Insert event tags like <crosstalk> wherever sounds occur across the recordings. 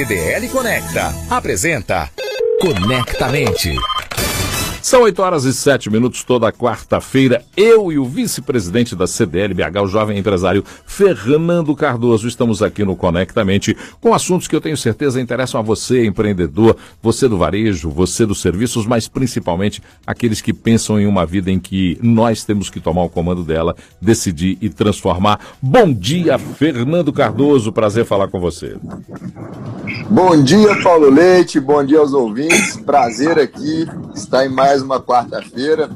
CDL Conecta apresenta Conectamente. São 8 horas e 7 minutos toda quarta-feira. Eu e o vice-presidente da CDLBH, o jovem empresário Fernando Cardoso, estamos aqui no Conectamente com assuntos que eu tenho certeza interessam a você, empreendedor, você do varejo, você dos serviços, mas principalmente aqueles que pensam em uma vida em que nós temos que tomar o comando dela, decidir e transformar. Bom dia, Fernando Cardoso. Prazer falar com você. Bom dia, Paulo Leite. Bom dia aos ouvintes. Prazer aqui estar em mais uma quarta-feira.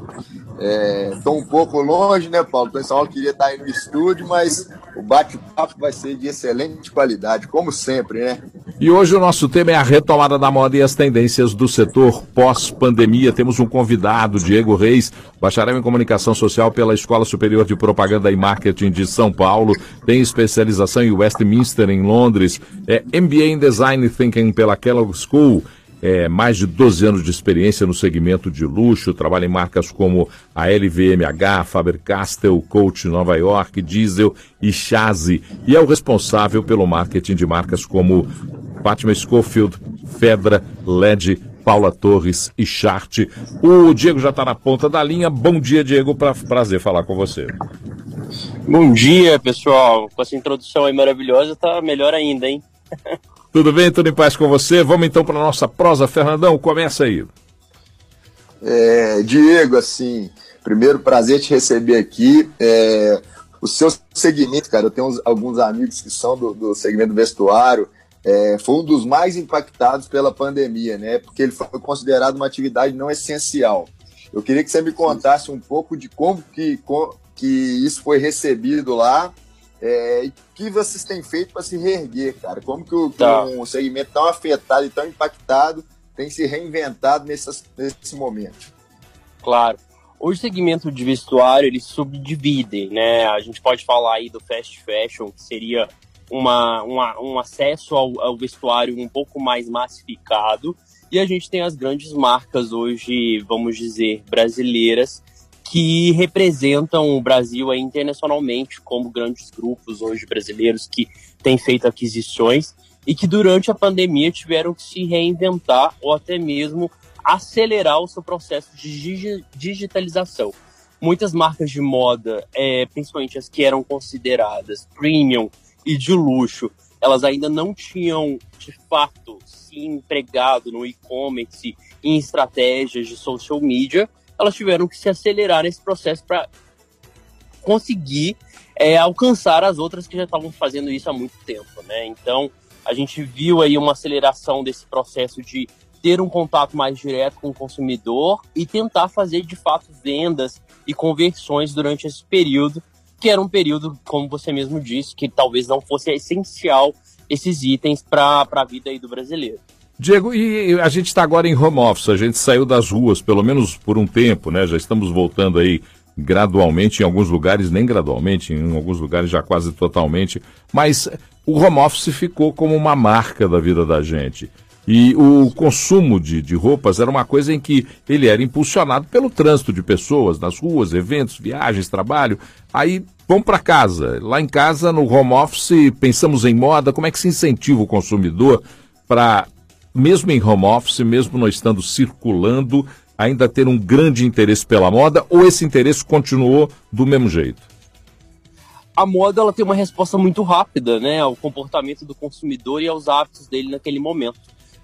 Estou é, um pouco longe, né, Paulo? O pessoal queria estar aí no estúdio, mas o bate-papo vai ser de excelente qualidade, como sempre, né? E hoje o nosso tema é a retomada da moda e as tendências do setor pós-pandemia. Temos um convidado, Diego Reis, bacharel em comunicação social pela Escola Superior de Propaganda e Marketing de São Paulo, tem especialização em Westminster, em Londres, é MBA em Design Thinking pela Kellogg School. É, mais de 12 anos de experiência no segmento de luxo, trabalha em marcas como a LVMH, Faber-Castell, Coach Nova York, Diesel e Chazi, e é o responsável pelo marketing de marcas como Fatima Schofield, Fedra, LED, Paula Torres e Chart. O Diego já está na ponta da linha. Bom dia, Diego. Pra, prazer falar com você. Bom dia, pessoal. Com essa introdução aí maravilhosa, tá melhor ainda, hein? <laughs> Tudo bem? Tudo em paz com você? Vamos então para a nossa prosa. Fernandão, começa aí. É, Diego, assim, primeiro prazer te receber aqui. É, o seu segmento, cara, eu tenho uns, alguns amigos que são do, do segmento vestuário, é, foi um dos mais impactados pela pandemia, né? Porque ele foi considerado uma atividade não essencial. Eu queria que você me contasse um pouco de como que, que isso foi recebido lá é, e o que vocês têm feito para se reerguer, cara? Como que, o, tá. um segmento tão afetado e tão impactado tem se reinventado nesse, nesse momento? Claro. O segmento de vestuário, ele subdivide, né? A gente pode falar aí do fast fashion, que seria uma, uma um acesso ao, ao vestuário um pouco mais massificado. E a gente tem as grandes marcas hoje, vamos dizer, brasileiras, que representam o Brasil internacionalmente como grandes grupos hoje brasileiros que têm feito aquisições e que durante a pandemia tiveram que se reinventar ou até mesmo acelerar o seu processo de digitalização. Muitas marcas de moda, é, principalmente as que eram consideradas premium e de luxo, elas ainda não tinham de fato se empregado no e-commerce em estratégias de social media elas tiveram que se acelerar nesse processo para conseguir é, alcançar as outras que já estavam fazendo isso há muito tempo, né? Então a gente viu aí uma aceleração desse processo de ter um contato mais direto com o consumidor e tentar fazer de fato vendas e conversões durante esse período, que era um período, como você mesmo disse, que talvez não fosse essencial esses itens para a vida aí do brasileiro. Diego, e a gente está agora em home office, a gente saiu das ruas, pelo menos por um tempo, né? Já estamos voltando aí gradualmente, em alguns lugares nem gradualmente, em alguns lugares já quase totalmente, mas o home office ficou como uma marca da vida da gente. E o consumo de, de roupas era uma coisa em que ele era impulsionado pelo trânsito de pessoas nas ruas, eventos, viagens, trabalho. Aí vamos para casa. Lá em casa, no home office, pensamos em moda. Como é que se incentiva o consumidor para mesmo em home office, mesmo não estando circulando, ainda ter um grande interesse pela moda ou esse interesse continuou do mesmo jeito? A moda ela tem uma resposta muito rápida, né, ao comportamento do consumidor e aos hábitos dele naquele momento.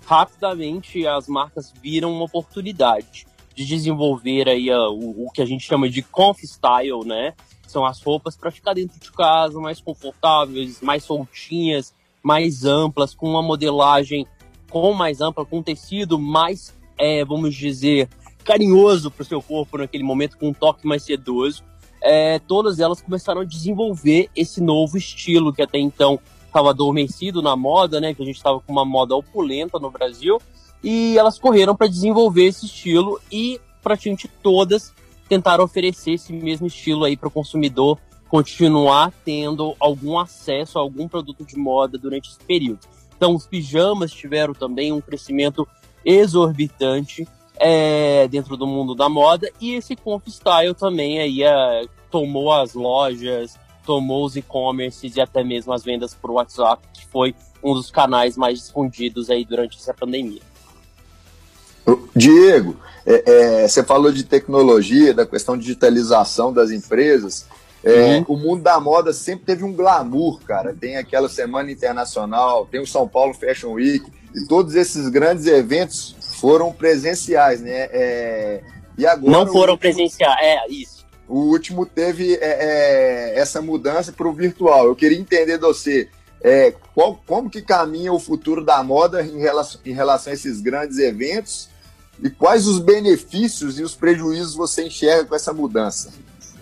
Rapidamente as marcas viram uma oportunidade de desenvolver aí a, o, o que a gente chama de comfy style, né? São as roupas para ficar dentro de casa, mais confortáveis, mais soltinhas, mais amplas, com uma modelagem com mais ampla, com um tecido mais, é, vamos dizer, carinhoso para o seu corpo naquele momento, com um toque mais sedoso. É, todas elas começaram a desenvolver esse novo estilo que até então estava adormecido na moda, né? Que a gente estava com uma moda opulenta no Brasil. E elas correram para desenvolver esse estilo e praticamente todas tentaram oferecer esse mesmo estilo aí para o consumidor continuar tendo algum acesso a algum produto de moda durante esse período. Então, os pijamas tiveram também um crescimento exorbitante é, dentro do mundo da moda e esse Conf Style também aí é, tomou as lojas, tomou os e-commerces e até mesmo as vendas por WhatsApp, que foi um dos canais mais difundidos aí durante essa pandemia. Diego, é, é, você falou de tecnologia, da questão de digitalização das empresas. É, uhum. O mundo da moda sempre teve um glamour, cara. Tem aquela Semana Internacional, tem o São Paulo Fashion Week, e todos esses grandes eventos foram presenciais, né? É, e agora, Não foram presenciais, é isso. O último teve é, é, essa mudança para o virtual. Eu queria entender de você é, qual, como que caminha o futuro da moda em relação, em relação a esses grandes eventos e quais os benefícios e os prejuízos você enxerga com essa mudança?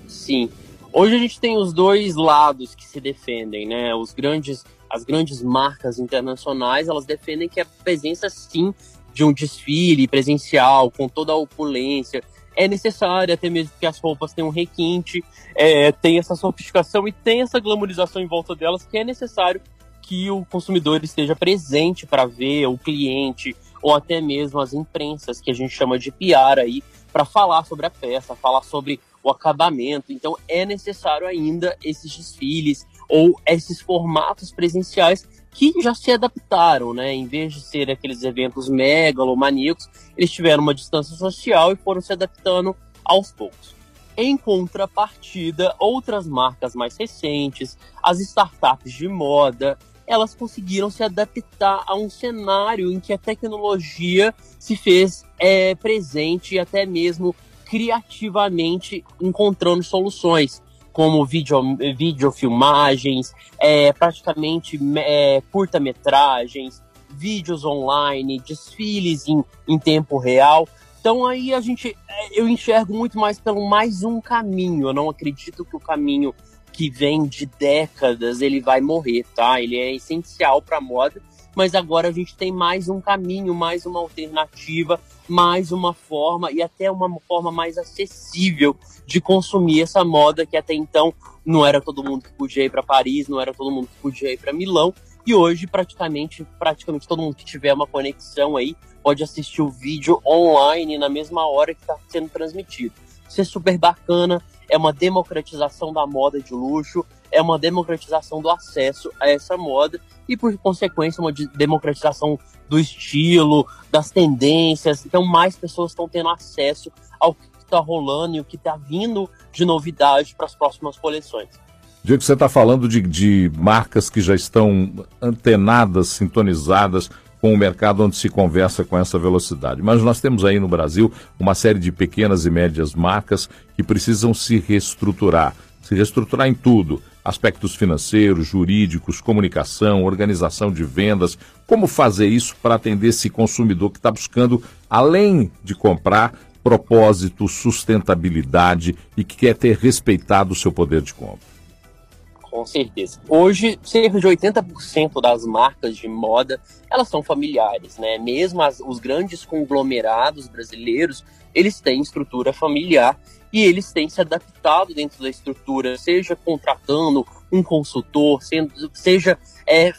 Sim. Hoje a gente tem os dois lados que se defendem, né? Os grandes, as grandes marcas internacionais, elas defendem que a presença sim de um desfile presencial com toda a opulência é necessária, até mesmo que as roupas tenham um requinte, é, tem essa sofisticação e tem essa glamorização em volta delas que é necessário que o consumidor esteja presente para ver o cliente, ou até mesmo as imprensas, que a gente chama de PR aí, para falar sobre a peça, falar sobre o acabamento. Então é necessário ainda esses desfiles ou esses formatos presenciais que já se adaptaram, né? Em vez de ser aqueles eventos megalomaníacos, eles tiveram uma distância social e foram se adaptando aos poucos. Em contrapartida, outras marcas mais recentes, as startups de moda, elas conseguiram se adaptar a um cenário em que a tecnologia se fez é, presente e até mesmo criativamente encontrando soluções, como vídeo, videofilmagens, é, praticamente é, curta-metragens, vídeos online, desfiles em, em tempo real. Então aí a gente, é, eu enxergo muito mais pelo mais um caminho. Eu não acredito que o caminho que vem de décadas, ele vai morrer, tá? Ele é essencial para a moda, mas agora a gente tem mais um caminho, mais uma alternativa, mais uma forma e até uma forma mais acessível de consumir essa moda que até então não era todo mundo que podia ir para Paris, não era todo mundo que podia ir para Milão, e hoje praticamente, praticamente todo mundo que tiver uma conexão aí pode assistir o vídeo online na mesma hora que está sendo transmitido. Isso é super bacana, é uma democratização da moda de luxo, é uma democratização do acesso a essa moda e, por consequência, uma democratização do estilo, das tendências. Então, mais pessoas estão tendo acesso ao que está rolando e o que está vindo de novidade para as próximas coleções. Diego, você está falando de, de marcas que já estão antenadas, sintonizadas com o mercado onde se conversa com essa velocidade. Mas nós temos aí no Brasil uma série de pequenas e médias marcas que precisam se reestruturar. Se reestruturar em tudo: aspectos financeiros, jurídicos, comunicação, organização de vendas. Como fazer isso para atender esse consumidor que está buscando, além de comprar, propósito, sustentabilidade e que quer ter respeitado o seu poder de compra? Com certeza. Hoje, cerca de 80% das marcas de moda, elas são familiares, né? Mesmo as, os grandes conglomerados brasileiros, eles têm estrutura familiar e eles têm se adaptado dentro da estrutura, seja contratando um consultor, sendo, seja é,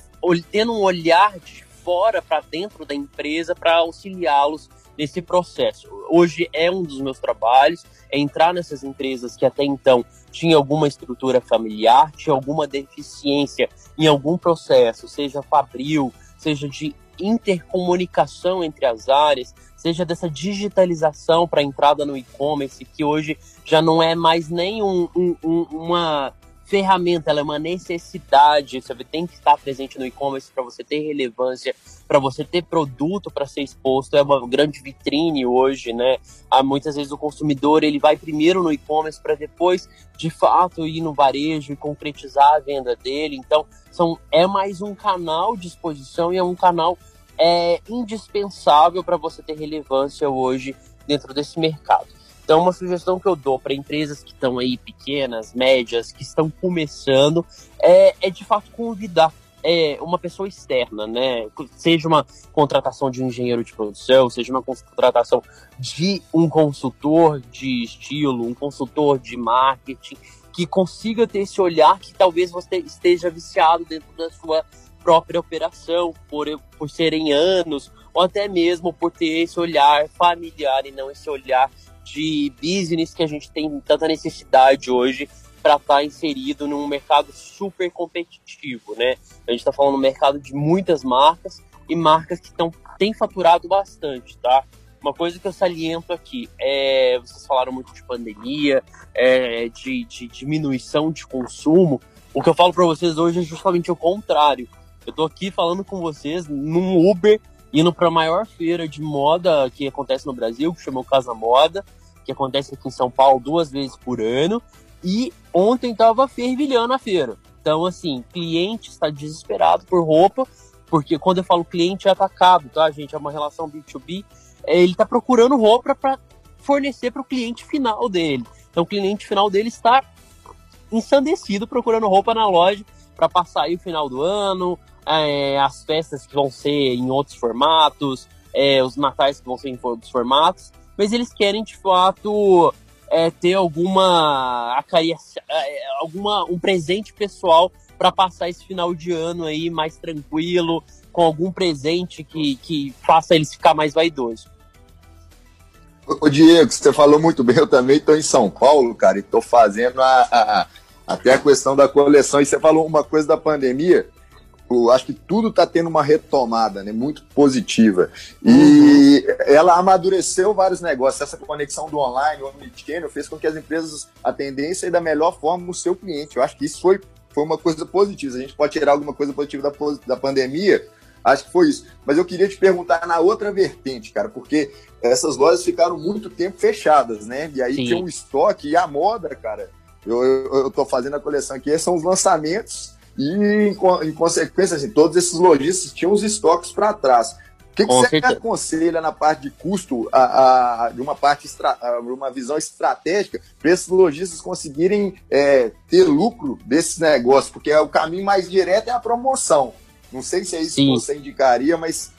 tendo um olhar de fora para dentro da empresa para auxiliá-los nesse processo. Hoje é um dos meus trabalhos, é entrar nessas empresas que até então tinha alguma estrutura familiar, tinha alguma deficiência em algum processo, seja fabril, seja de intercomunicação entre as áreas, seja dessa digitalização para entrada no e-commerce, que hoje já não é mais nem um, um, um, uma ferramenta, ela é uma necessidade. Você tem que estar presente no e-commerce para você ter relevância, para você ter produto para ser exposto. É uma grande vitrine hoje, né? Há muitas vezes o consumidor ele vai primeiro no e-commerce para depois, de fato, ir no varejo e concretizar a venda dele. Então, são, é mais um canal de exposição e é um canal é, indispensável para você ter relevância hoje dentro desse mercado. Então, uma sugestão que eu dou para empresas que estão aí pequenas, médias, que estão começando, é, é de fato convidar é, uma pessoa externa, né? Seja uma contratação de um engenheiro de produção, seja uma contratação de um consultor de estilo, um consultor de marketing, que consiga ter esse olhar que talvez você esteja viciado dentro da sua própria operação, por, por serem anos, ou até mesmo por ter esse olhar familiar e não esse olhar de business que a gente tem tanta necessidade hoje para estar tá inserido num mercado super competitivo, né? A gente está falando um mercado de muitas marcas e marcas que tão, têm faturado bastante, tá? Uma coisa que eu saliento aqui é, vocês falaram muito de pandemia, é, de, de diminuição de consumo. O que eu falo para vocês hoje é justamente o contrário. Eu tô aqui falando com vocês num Uber, indo para a maior feira de moda que acontece no Brasil, que chama Casa Moda, que acontece aqui em São Paulo duas vezes por ano. E ontem tava fervilhando a feira. Então, assim, cliente está desesperado por roupa, porque quando eu falo cliente é atacado, tá, gente? É uma relação B2B. É, ele está procurando roupa para fornecer para o cliente final dele. Então, o cliente final dele está ensandecido procurando roupa na loja para passar aí o final do ano, é, as festas que vão ser em outros formatos, é, os natais que vão ser em outros formatos, mas eles querem de fato é, ter alguma é, alguma um presente pessoal para passar esse final de ano aí mais tranquilo, com algum presente que, que faça eles ficar mais vaidosos. Ô Diego, você falou muito bem, eu também estou em São Paulo, cara, e estou fazendo a, a, até a questão da coleção. E você falou uma coisa da pandemia, acho que tudo está tendo uma retomada, né, muito positiva. E uhum. ela amadureceu vários negócios. Essa conexão do online, o omnichannel, fez com que as empresas atendessem da melhor forma o seu cliente. Eu acho que isso foi, foi uma coisa positiva. A gente pode tirar alguma coisa positiva da, da pandemia, Acho que foi isso. Mas eu queria te perguntar na outra vertente, cara, porque essas lojas ficaram muito tempo fechadas, né? E aí Sim. tinha um estoque e a moda, cara. Eu, eu, eu tô fazendo a coleção aqui, são os lançamentos e, em, em consequência, assim, todos esses lojistas tinham os estoques para trás. O que, que você certeza. aconselha na parte de custo, a, a, de uma parte uma visão estratégica, para esses lojistas conseguirem é, ter lucro desses negócios? Porque é o caminho mais direto é a promoção. Não sei se é isso Sim. que você indicaria, mas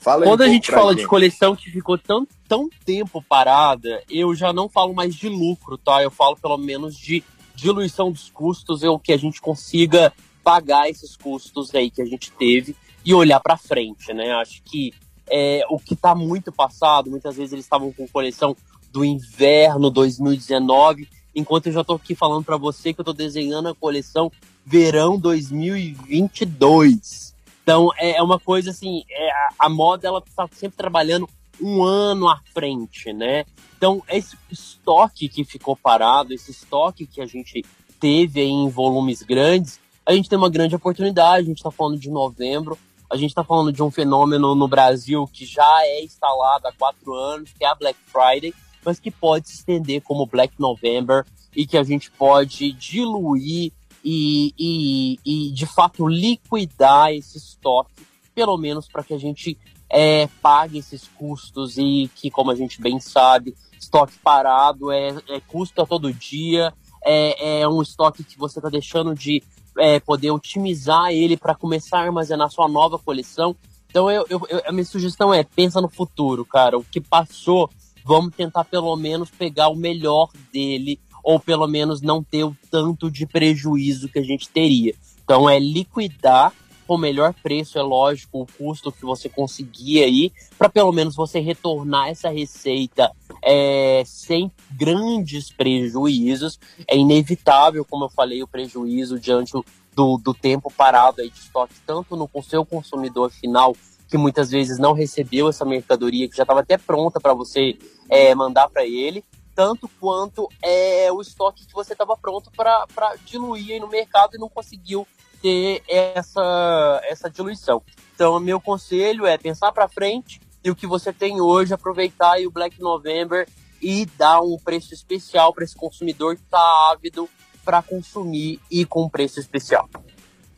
fala Quando a gente fala gente. de coleção que ficou tão, tão tempo parada, eu já não falo mais de lucro, tá? Eu falo pelo menos de diluição dos custos, ou que a gente consiga pagar esses custos aí que a gente teve e olhar para frente, né? Acho que é, o que está muito passado, muitas vezes eles estavam com coleção do inverno 2019, enquanto eu já estou aqui falando para você que eu estou desenhando a coleção verão 2022. Então é, é uma coisa assim, é, a, a moda ela está sempre trabalhando um ano à frente, né? Então esse estoque que ficou parado, esse estoque que a gente teve em volumes grandes, a gente tem uma grande oportunidade. A gente está falando de novembro, a gente está falando de um fenômeno no Brasil que já é instalado há quatro anos, que é a Black Friday, mas que pode se estender como Black November e que a gente pode diluir e, e, e de fato liquidar esse estoque, pelo menos para que a gente é, pague esses custos e que, como a gente bem sabe, estoque parado é, é custo a todo dia, é, é um estoque que você está deixando de é, poder otimizar ele para começar a armazenar sua nova coleção. Então, eu, eu, eu, a minha sugestão é: pensa no futuro, cara. O que passou, vamos tentar pelo menos pegar o melhor dele ou pelo menos não ter o tanto de prejuízo que a gente teria. Então é liquidar com o melhor preço, é lógico, o custo que você conseguir aí, para pelo menos você retornar essa receita é, sem grandes prejuízos. É inevitável, como eu falei, o prejuízo diante do, do tempo parado aí de estoque, tanto no seu consumidor final, que muitas vezes não recebeu essa mercadoria, que já estava até pronta para você é, mandar para ele, tanto quanto é o estoque que você estava pronto para diluir no mercado e não conseguiu ter essa, essa diluição. Então, meu conselho é pensar para frente e o que você tem hoje, aproveitar o Black November e dar um preço especial para esse consumidor que está ávido para consumir e com preço especial.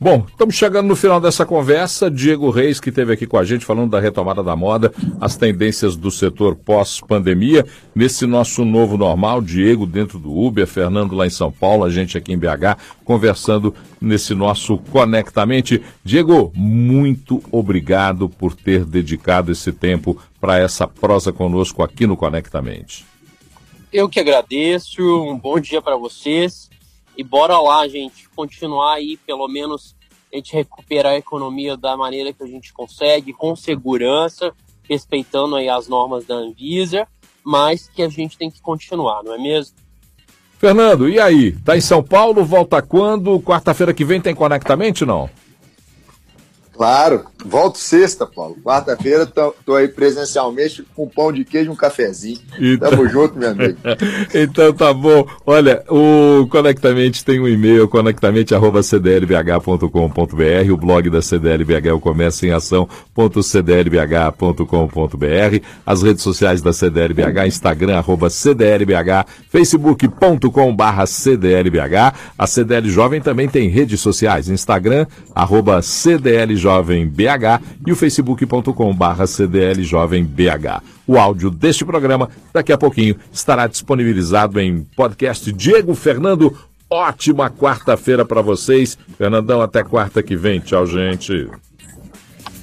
Bom, estamos chegando no final dessa conversa. Diego Reis, que esteve aqui com a gente falando da retomada da moda, as tendências do setor pós-pandemia. Nesse nosso novo normal, Diego dentro do Uber, Fernando lá em São Paulo, a gente aqui em BH, conversando nesse nosso Conectamente. Diego, muito obrigado por ter dedicado esse tempo para essa prosa conosco aqui no Conectamente. Eu que agradeço, um bom dia para vocês. E bora lá, gente, continuar aí, pelo menos a gente recuperar a economia da maneira que a gente consegue, com segurança, respeitando aí as normas da Anvisa, mas que a gente tem que continuar, não é mesmo? Fernando, e aí? Tá em São Paulo? Volta quando? Quarta-feira que vem tem Conectamente, não? Claro, volto sexta, Paulo. Quarta-feira tô, tô, aí presencialmente com pão de queijo e um cafezinho. Então... Tamo junto, meu amigo. <laughs> então tá bom. Olha, o Conectamente tem um e-mail, conectamente.cdlbh.com.br. O blog da CDLBH é o comércio em ação.cdlbh.com.br. As redes sociais da CDLBH, Instagram, arroba CDLBH, facebook.com barra CDLBH. A CDL Jovem também tem redes sociais, Instagram, arroba CDL Jovem BH e o facebook.com barra CDL Jovem BH. O áudio deste programa daqui a pouquinho estará disponibilizado em podcast Diego Fernando. Ótima quarta-feira para vocês. Fernandão, até quarta que vem. Tchau, gente.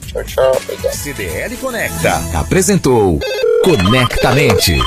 Tchau, tchau. CDL Conecta apresentou Conectamente.